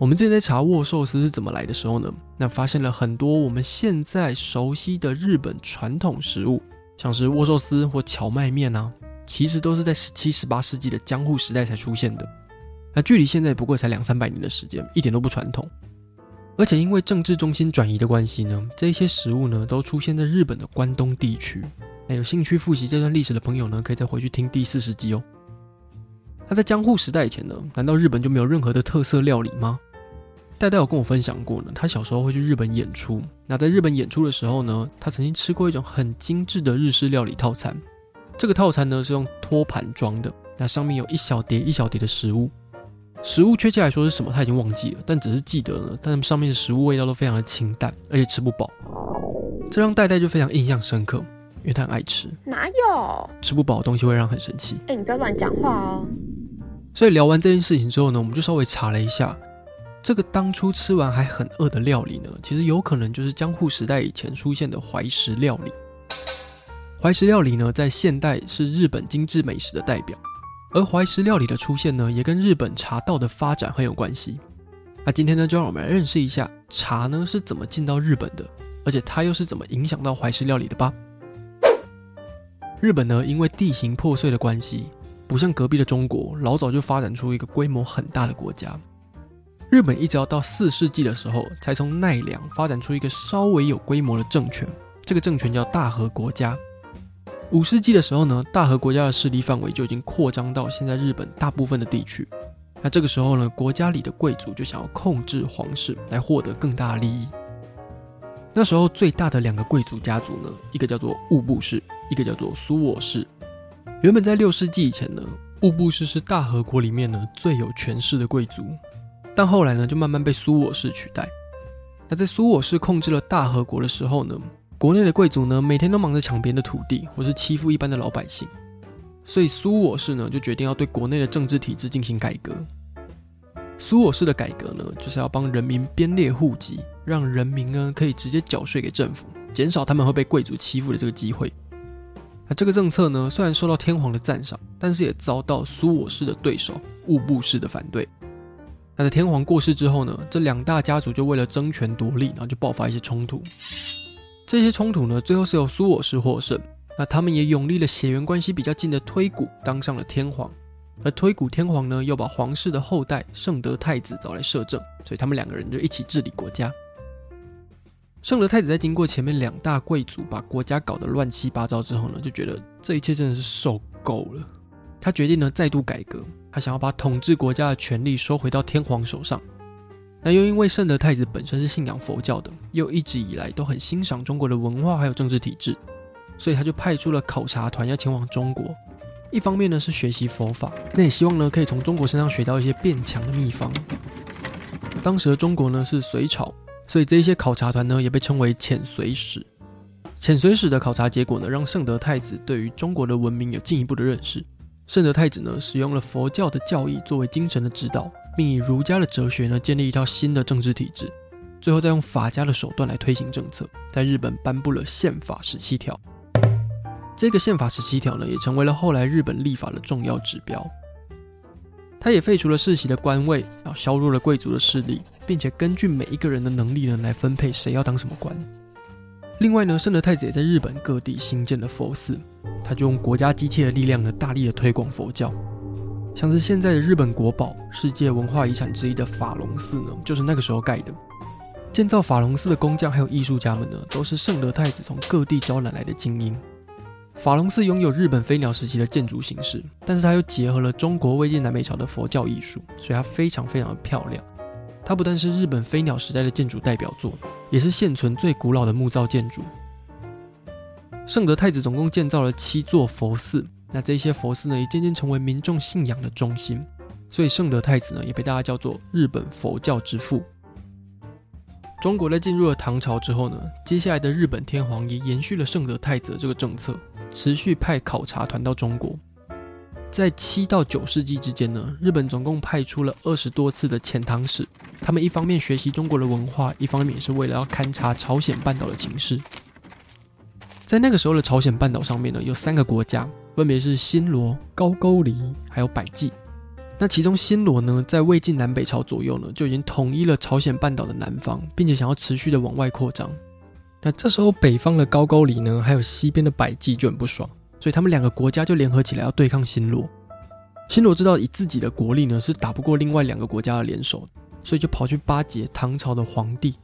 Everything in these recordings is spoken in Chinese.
我们之前在查握寿司是怎么来的时候呢，那发现了很多我们现在熟悉的日本传统食物，像是握寿司或荞麦面啊，其实都是在十七、十八世纪的江户时代才出现的。那距离现在不过才两三百年的时间，一点都不传统。而且因为政治中心转移的关系呢，这些食物呢都出现在日本的关东地区。那有兴趣复习这段历史的朋友呢，可以再回去听第四十集哦。那在江户时代以前呢，难道日本就没有任何的特色料理吗？代代有跟我分享过呢，他小时候会去日本演出。那在日本演出的时候呢，他曾经吃过一种很精致的日式料理套餐。这个套餐呢是用托盘装的，那上面有一小碟一小碟的食物。食物确切来说是什么，他已经忘记了，但只是记得呢，但上面的食物味道都非常的清淡，而且吃不饱。这让戴戴就非常印象深刻，因为他很爱吃。哪有？吃不饱的东西会让很生气。哎，你不要乱讲话哦。所以聊完这件事情之后呢，我们就稍微查了一下。这个当初吃完还很饿的料理呢，其实有可能就是江户时代以前出现的怀石料理。怀石料理呢，在现代是日本精致美食的代表，而怀石料理的出现呢，也跟日本茶道的发展很有关系。那今天呢，就让我们来认识一下茶呢是怎么进到日本的，而且它又是怎么影响到怀石料理的吧。日本呢，因为地形破碎的关系，不像隔壁的中国，老早就发展出一个规模很大的国家。日本一直要到四世纪的时候，才从奈良发展出一个稍微有规模的政权，这个政权叫大和国家。五世纪的时候呢，大和国家的势力范围就已经扩张到现在日本大部分的地区。那这个时候呢，国家里的贵族就想要控制皇室，来获得更大的利益。那时候最大的两个贵族家族呢，一个叫做物部氏，一个叫做苏我氏。原本在六世纪以前呢，物部氏是大和国里面呢最有权势的贵族。但后来呢，就慢慢被苏我氏取代。那在苏我氏控制了大和国的时候呢，国内的贵族呢，每天都忙着抢别人的土地，或是欺负一般的老百姓。所以苏我氏呢，就决定要对国内的政治体制进行改革。苏我氏的改革呢，就是要帮人民编列户籍，让人民呢可以直接缴税给政府，减少他们会被贵族欺负的这个机会。那这个政策呢，虽然受到天皇的赞赏，但是也遭到苏我氏的对手物部氏的反对。那在天皇过世之后呢，这两大家族就为了争权夺利，然后就爆发一些冲突。这些冲突呢，最后是由苏我氏获胜。那他们也拥立了血缘关系比较近的推古当上了天皇，而推古天皇呢，又把皇室的后代圣德太子找来摄政，所以他们两个人就一起治理国家。圣德太子在经过前面两大贵族把国家搞得乱七八糟之后呢，就觉得这一切真的是受够了。他决定呢再度改革，他想要把统治国家的权力收回到天皇手上。那又因为圣德太子本身是信仰佛教的，又一直以来都很欣赏中国的文化还有政治体制，所以他就派出了考察团要前往中国。一方面呢是学习佛法，那也希望呢可以从中国身上学到一些变强的秘方。当时的中国呢是隋朝，所以这一些考察团呢也被称为遣隋使。遣隋使的考察结果呢，让圣德太子对于中国的文明有进一步的认识。圣德太子呢，使用了佛教的教义作为精神的指导，并以儒家的哲学呢，建立一套新的政治体制。最后再用法家的手段来推行政策，在日本颁布了宪法十七条。这个宪法十七条呢，也成为了后来日本立法的重要指标。他也废除了世袭的官位，然后削弱了贵族的势力，并且根据每一个人的能力呢，来分配谁要当什么官。另外呢，圣德太子也在日本各地兴建了佛寺，他就用国家机器的力量呢，大力的推广佛教。像是现在的日本国宝、世界文化遗产之一的法隆寺呢，就是那个时候盖的。建造法隆寺的工匠还有艺术家们呢，都是圣德太子从各地招揽来的精英。法隆寺拥有日本飞鸟时期的建筑形式，但是它又结合了中国魏晋南北朝的佛教艺术，所以它非常非常的漂亮。它不但是日本飞鸟时代的建筑代表作，也是现存最古老的木造建筑。圣德太子总共建造了七座佛寺，那这些佛寺呢，也渐渐成为民众信仰的中心。所以圣德太子呢，也被大家叫做日本佛教之父。中国在进入了唐朝之后呢，接下来的日本天皇也延续了圣德太子的这个政策，持续派考察团到中国。在七到九世纪之间呢，日本总共派出了二十多次的遣唐使，他们一方面学习中国的文化，一方面也是为了要勘察朝鲜半岛的情势。在那个时候的朝鲜半岛上面呢，有三个国家，分别是新罗、高句丽还有百济。那其中新罗呢，在魏晋南北朝左右呢，就已经统一了朝鲜半岛的南方，并且想要持续的往外扩张。那这时候北方的高句丽呢，还有西边的百济就很不爽，所以他们两个国家就联合起来要对抗新罗。新罗知道以自己的国力呢，是打不过另外两个国家的联手，所以就跑去巴结唐朝的皇帝，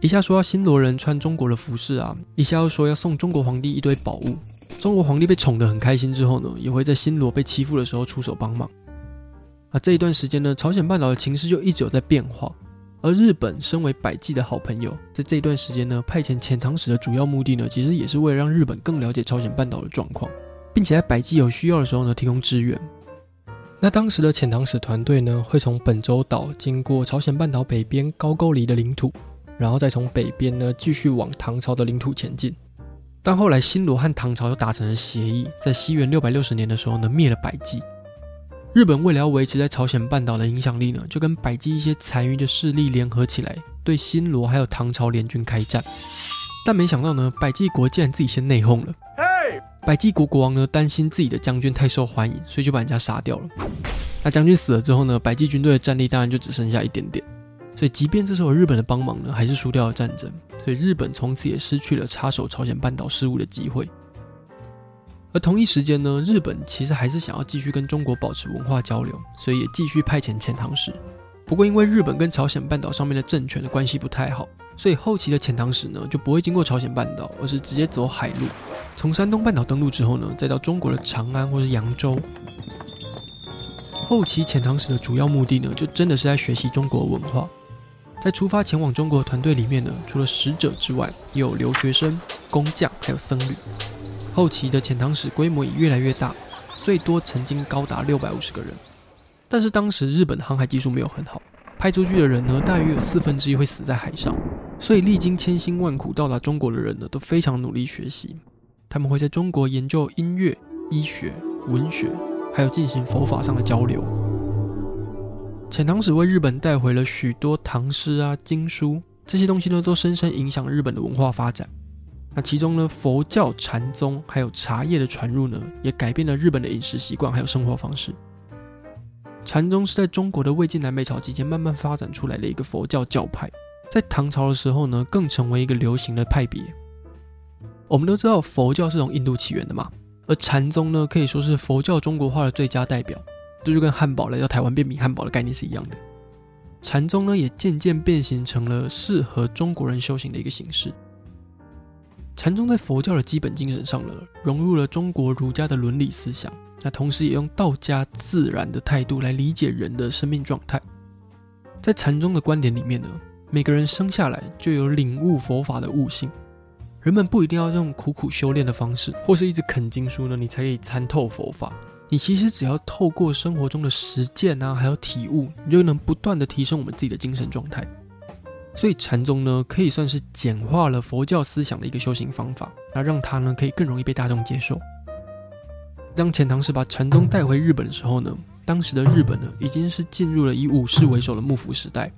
一下说要新罗人穿中国的服饰啊，一下又说要送中国皇帝一堆宝物。中国皇帝被宠得很开心之后呢，也会在新罗被欺负的时候出手帮忙。啊，这一段时间呢，朝鲜半岛的情势就一直有在变化。而日本身为百济的好朋友，在这一段时间呢，派遣遣唐使的主要目的呢，其实也是为了让日本更了解朝鲜半岛的状况，并且在百济有需要的时候呢，提供支援。那当时的遣唐使团队呢，会从本州岛经过朝鲜半岛北边高句丽的领土，然后再从北边呢继续往唐朝的领土前进。但后来新罗和唐朝又达成了协议，在西元六百六十年的时候呢，灭了百济。日本为了要维持在朝鲜半岛的影响力呢，就跟百济一些残余的势力联合起来，对新罗还有唐朝联军开战。但没想到呢，百济国竟然自己先内讧了。百济国国王呢，担心自己的将军太受欢迎，所以就把人家杀掉了。那将军死了之后呢，百济军队的战力当然就只剩下一点点。所以即便这时候日本的帮忙呢，还是输掉了战争。所以日本从此也失去了插手朝鲜半岛事务的机会。而同一时间呢，日本其实还是想要继续跟中国保持文化交流，所以也继续派遣遣唐使。不过因为日本跟朝鲜半岛上面的政权的关系不太好，所以后期的遣唐使呢就不会经过朝鲜半岛，而是直接走海路，从山东半岛登陆之后呢，再到中国的长安或是扬州。后期遣唐使的主要目的呢，就真的是在学习中国文化。在出发前往中国的团队里面呢，除了使者之外，也有留学生、工匠，还有僧侣。后期的遣唐使规模也越来越大，最多曾经高达六百五十个人。但是当时日本航海技术没有很好，派出去的人呢，大约有四分之一会死在海上。所以历经千辛万苦到达中国的人呢，都非常努力学习。他们会在中国研究音乐、医学、文学，还有进行佛法上的交流。遣唐使为日本带回了许多唐诗啊、经书，这些东西呢，都深深影响日本的文化发展。那其中呢，佛教禅宗还有茶叶的传入呢，也改变了日本的饮食习惯还有生活方式。禅宗是在中国的魏晋南北朝期间慢慢发展出来的一个佛教教派，在唐朝的时候呢，更成为一个流行的派别。我们都知道佛教是从印度起源的嘛，而禅宗呢，可以说是佛教中国化的最佳代表，这就跟汉堡来到台湾变米汉堡的概念是一样的。禅宗呢，也渐渐变形成了适合中国人修行的一个形式。禅宗在佛教的基本精神上呢，融入了中国儒家的伦理思想，那同时也用道家自然的态度来理解人的生命状态。在禅宗的观点里面呢，每个人生下来就有领悟佛法的悟性，人们不一定要用苦苦修炼的方式，或是一直啃经书呢，你才可以参透佛法。你其实只要透过生活中的实践啊，还有体悟，你就能不断的提升我们自己的精神状态。所以禅宗呢，可以算是简化了佛教思想的一个修行方法，那让它呢可以更容易被大众接受。当遣唐使把禅宗带回日本的时候呢，当时的日本呢已经是进入了以武士为首的幕府时代，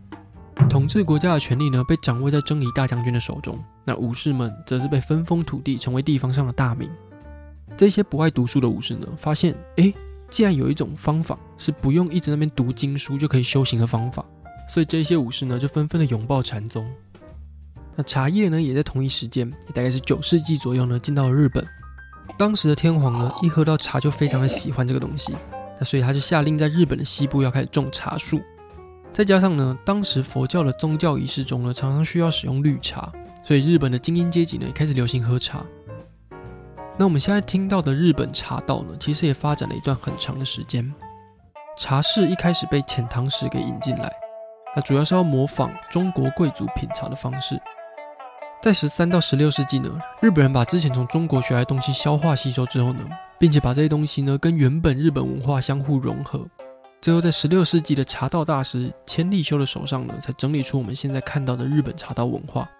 统治国家的权力呢被掌握在征夷大将军的手中，那武士们则是被分封土地，成为地方上的大名。这些不爱读书的武士呢，发现诶，既然有一种方法是不用一直那边读经书就可以修行的方法。所以这些武士呢，就纷纷的拥抱禅宗。那茶叶呢，也在同一时间，也大概是九世纪左右呢，进到了日本。当时的天皇呢，一喝到茶就非常的喜欢这个东西，那所以他就下令在日本的西部要开始种茶树。再加上呢，当时佛教的宗教仪式中呢，常常需要使用绿茶，所以日本的精英阶级呢，也开始流行喝茶。那我们现在听到的日本茶道呢，其实也发展了一段很长的时间。茶室一开始被遣唐使给引进来，那主要是要模仿中国贵族品茶的方式。在十三到十六世纪呢，日本人把之前从中国学来的东西消化吸收之后呢，并且把这些东西呢跟原本日本文化相互融合，最后在十六世纪的茶道大师千利休的手上呢，才整理出我们现在看到的日本茶道文化。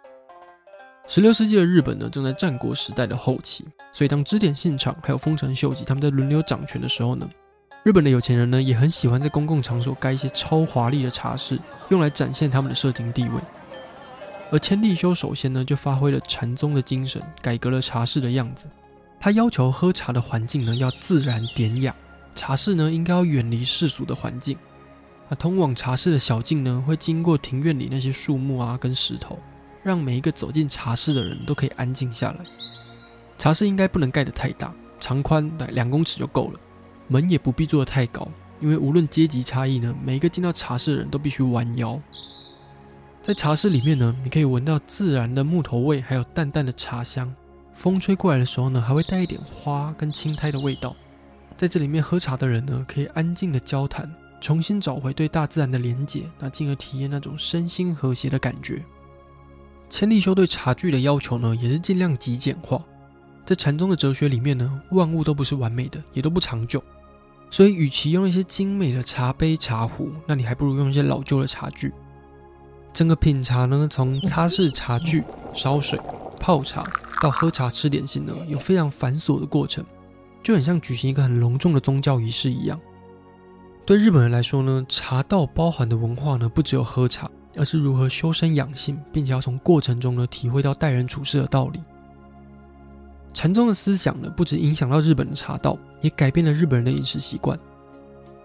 十六世纪的日本呢，正在战国时代的后期，所以当织田信长还有丰臣秀吉他们在轮流掌权的时候呢，日本的有钱人呢也很喜欢在公共场所盖一些超华丽的茶室，用来展现他们的社经地位。而千利休首先呢就发挥了禅宗的精神，改革了茶室的样子。他要求喝茶的环境呢要自然典雅，茶室呢应该要远离世俗的环境。那通往茶室的小径呢会经过庭院里那些树木啊跟石头。让每一个走进茶室的人都可以安静下来。茶室应该不能盖得太大，长宽两公尺就够了。门也不必做得太高，因为无论阶级差异呢，每一个进到茶室的人都必须弯腰。在茶室里面呢，你可以闻到自然的木头味，还有淡淡的茶香。风吹过来的时候呢，还会带一点花跟青苔的味道。在这里面喝茶的人呢，可以安静的交谈，重新找回对大自然的连结，那进而体验那种身心和谐的感觉。千利休对茶具的要求呢，也是尽量极简化。在禅宗的哲学里面呢，万物都不是完美的，也都不长久。所以，与其用一些精美的茶杯、茶壶，那你还不如用一些老旧的茶具。整个品茶呢，从擦拭茶具、烧水、泡茶到喝茶、吃点心呢，有非常繁琐的过程，就很像举行一个很隆重的宗教仪式一样。对日本人来说呢，茶道包含的文化呢，不只有喝茶。而是如何修身养性，并且要从过程中呢体会到待人处事的道理。禅宗的思想呢，不止影响到日本的茶道，也改变了日本人的饮食习惯。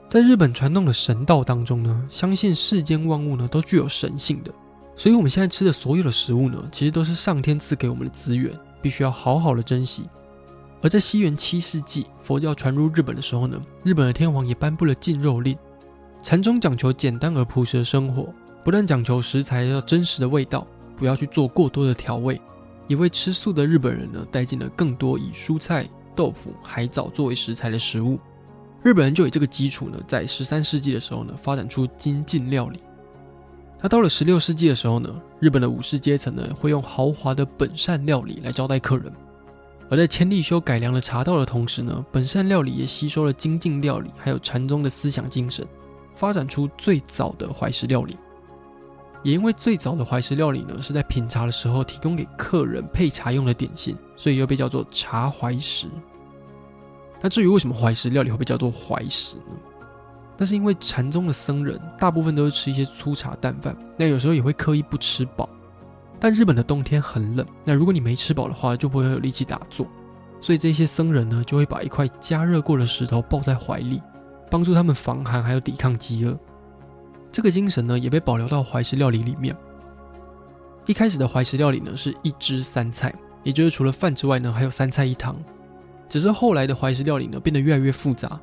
在日本传统的神道当中呢，相信世间万物呢都具有神性的，所以我们现在吃的所有的食物呢，其实都是上天赐给我们的资源，必须要好好的珍惜。而在西元七世纪，佛教传入日本的时候呢，日本的天皇也颁布了禁肉令。禅宗讲求简单而朴实的生活。不但讲求食材要真实的味道，不要去做过多的调味，也为吃素的日本人呢带进了更多以蔬菜、豆腐、海藻作为食材的食物。日本人就以这个基础呢，在十三世纪的时候呢，发展出精进料理。那到了十六世纪的时候呢，日本的武士阶层呢会用豪华的本膳料理来招待客人。而在千利休改良了茶道的同时呢，本膳料理也吸收了精进料理，还有禅宗的思想精神，发展出最早的怀石料理。也因为最早的怀石料理呢，是在品茶的时候提供给客人配茶用的点心，所以又被叫做茶怀石。那至于为什么怀石料理会被叫做怀石呢？那是因为禅宗的僧人大部分都是吃一些粗茶淡饭，那有时候也会刻意不吃饱。但日本的冬天很冷，那如果你没吃饱的话，就不会有力气打坐，所以这些僧人呢，就会把一块加热过的石头抱在怀里，帮助他们防寒，还有抵抗饥饿。这个精神呢，也被保留到怀石料理里面。一开始的怀石料理呢，是一汁三菜，也就是除了饭之外呢，还有三菜一汤。只是后来的怀石料理呢，变得越来越复杂。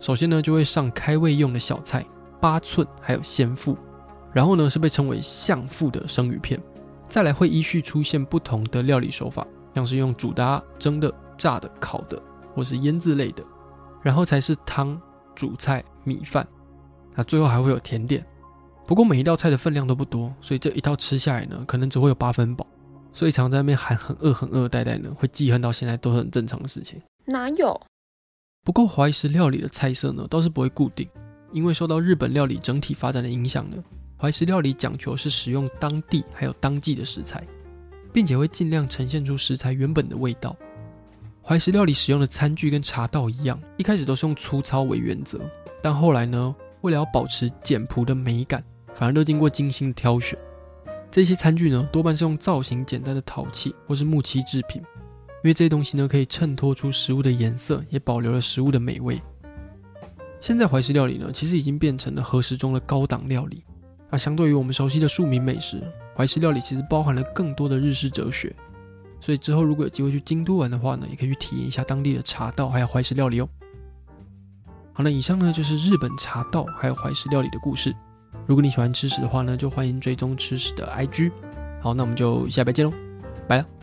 首先呢，就会上开胃用的小菜八寸，还有鲜腹，然后呢，是被称为相腹的生鱼片。再来会依序出现不同的料理手法，像是用煮的、蒸的、炸的、烤的，或是腌制类的，然后才是汤、主菜、米饭。那最后还会有甜点，不过每一道菜的分量都不多，所以这一道吃下来呢，可能只会有八分饱，所以常在那边喊很饿很饿的代代呢，会记恨到现在都是很正常的事情。哪有？不过怀石料理的菜色呢，倒是不会固定，因为受到日本料理整体发展的影响呢，怀石料理讲求是使用当地还有当季的食材，并且会尽量呈现出食材原本的味道。怀石料理使用的餐具跟茶道一样，一开始都是用粗糙为原则，但后来呢，为了要保持简朴的美感，反而都经过精心挑选。这些餐具呢，多半是用造型简单的陶器或是木漆制品，因为这些东西呢，可以衬托出食物的颜色，也保留了食物的美味。现在怀石料理呢，其实已经变成了和食中的高档料理。那相对于我们熟悉的庶民美食，怀石料理其实包含了更多的日式哲学。所以之后如果有机会去京都玩的话呢，也可以去体验一下当地的茶道还有怀石料理哦。好，了以上呢就是日本茶道还有怀石料理的故事。如果你喜欢吃屎的话呢，就欢迎追踪吃屎的 IG。好，那我们就下礼拜见喽，拜了。